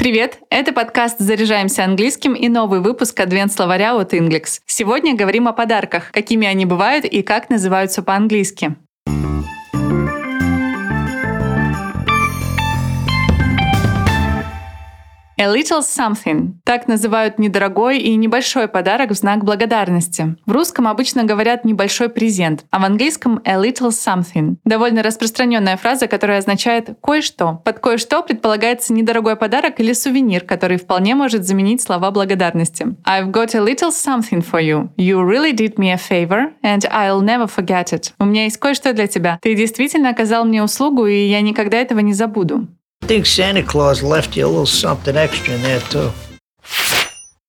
Привет! Это подкаст «Заряжаемся английским» и новый выпуск адвент-словаря от Inglix. Сегодня говорим о подарках, какими они бывают и как называются по-английски. A little something. Так называют недорогой и небольшой подарок в знак благодарности. В русском обычно говорят небольшой презент, а в английском a little something. Довольно распространенная фраза, которая означает кое-что. Под кое-что предполагается недорогой подарок или сувенир, который вполне может заменить слова благодарности. I've got a little something for you. You really did me a favor, and I'll never forget it. У меня есть кое-что для тебя. Ты действительно оказал мне услугу, и я никогда этого не забуду. Think Santa Claus left you a little something extra in there too.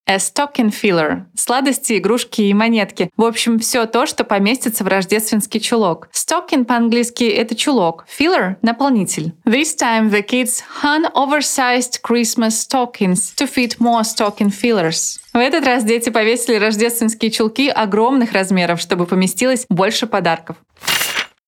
A stocking filler – сладости, игрушки и монетки. В общем, все то, что поместится в рождественский чулок. Stocking по-английски – это чулок. Filler – наполнитель. This time the kids hung oversized Christmas stockings to fit more stocking fillers. В этот раз дети повесили рождественские чулки огромных размеров, чтобы поместилось больше подарков.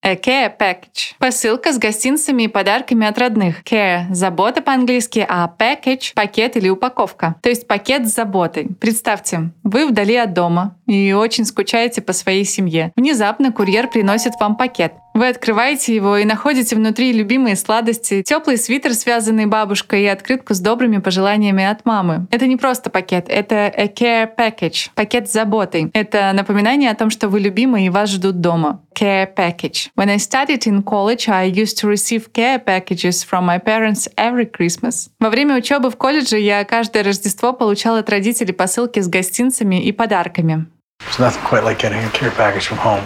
A care package. Посылка с гостинцами и подарками от родных. Care – забота по-английски, а package – пакет или упаковка. То есть пакет с заботой. Представьте, вы вдали от дома и очень скучаете по своей семье. Внезапно курьер приносит вам пакет. Вы открываете его и находите внутри любимые сладости, теплый свитер, связанный бабушкой, и открытку с добрыми пожеланиями от мамы. Это не просто пакет, это a care package, пакет с заботой. Это напоминание о том, что вы любимы и вас ждут дома. Care package. When I studied in college, I used to receive care packages from my parents every Christmas. Во время учебы в колледже я каждое Рождество получала от родителей посылки с гостинцами и подарками. There's nothing quite like getting a care package from home.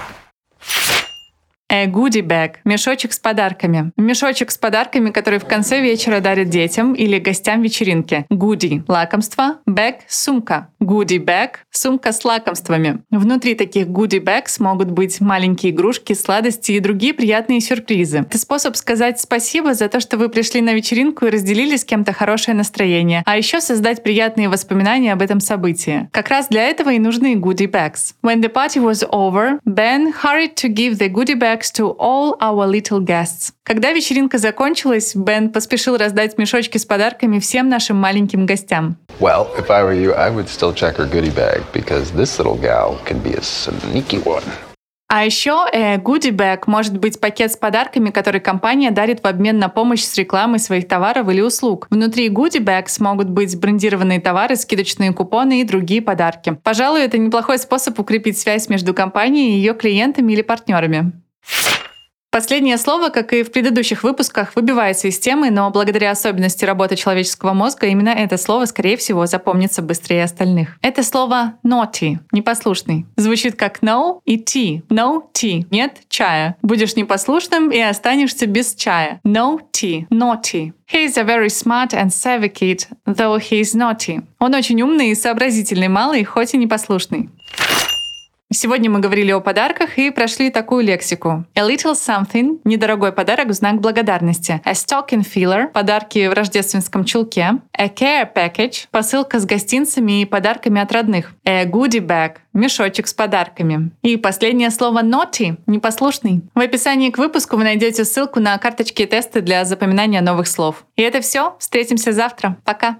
A goodie bag – мешочек с подарками. Мешочек с подарками, который в конце вечера дарят детям или гостям вечеринки. Goodie – лакомство. Bag – сумка. Goodie bag – сумка с лакомствами. Внутри таких goodie bags могут быть маленькие игрушки, сладости и другие приятные сюрпризы. Это способ сказать спасибо за то, что вы пришли на вечеринку и разделили с кем-то хорошее настроение, а еще создать приятные воспоминания об этом событии. Как раз для этого и нужны goodie bags. When the party was over, Ben hurried to give the goodie bags to all our little guests. Когда вечеринка закончилась, Бен поспешил раздать мешочки с подарками всем нашим маленьким гостям. Well, if I were you, I would still check her goodie bag because this little gal can be a sneaky one. А еще э, Goodie Bag может быть пакет с подарками, который компания дарит в обмен на помощь с рекламой своих товаров или услуг. Внутри Goodie Bags могут быть брендированные товары, скидочные купоны и другие подарки. Пожалуй, это неплохой способ укрепить связь между компанией и ее клиентами или партнерами. Последнее слово, как и в предыдущих выпусках, выбивается из темы, но благодаря особенности работы человеческого мозга именно это слово, скорее всего, запомнится быстрее остальных. Это слово naughty, непослушный. Звучит как no и tea. No tea. Нет чая. Будешь непослушным и останешься без чая. No tea. Naughty. He is a very smart and savvy kid, though he is naughty. Он очень умный и сообразительный малый, хоть и непослушный. Сегодня мы говорили о подарках и прошли такую лексику. A little something – недорогой подарок в знак благодарности. A stocking filler – подарки в рождественском чулке. A care package – посылка с гостинцами и подарками от родных. A goodie bag – мешочек с подарками. И последнее слово naughty – непослушный. В описании к выпуску вы найдете ссылку на карточки и тесты для запоминания новых слов. И это все. Встретимся завтра. Пока.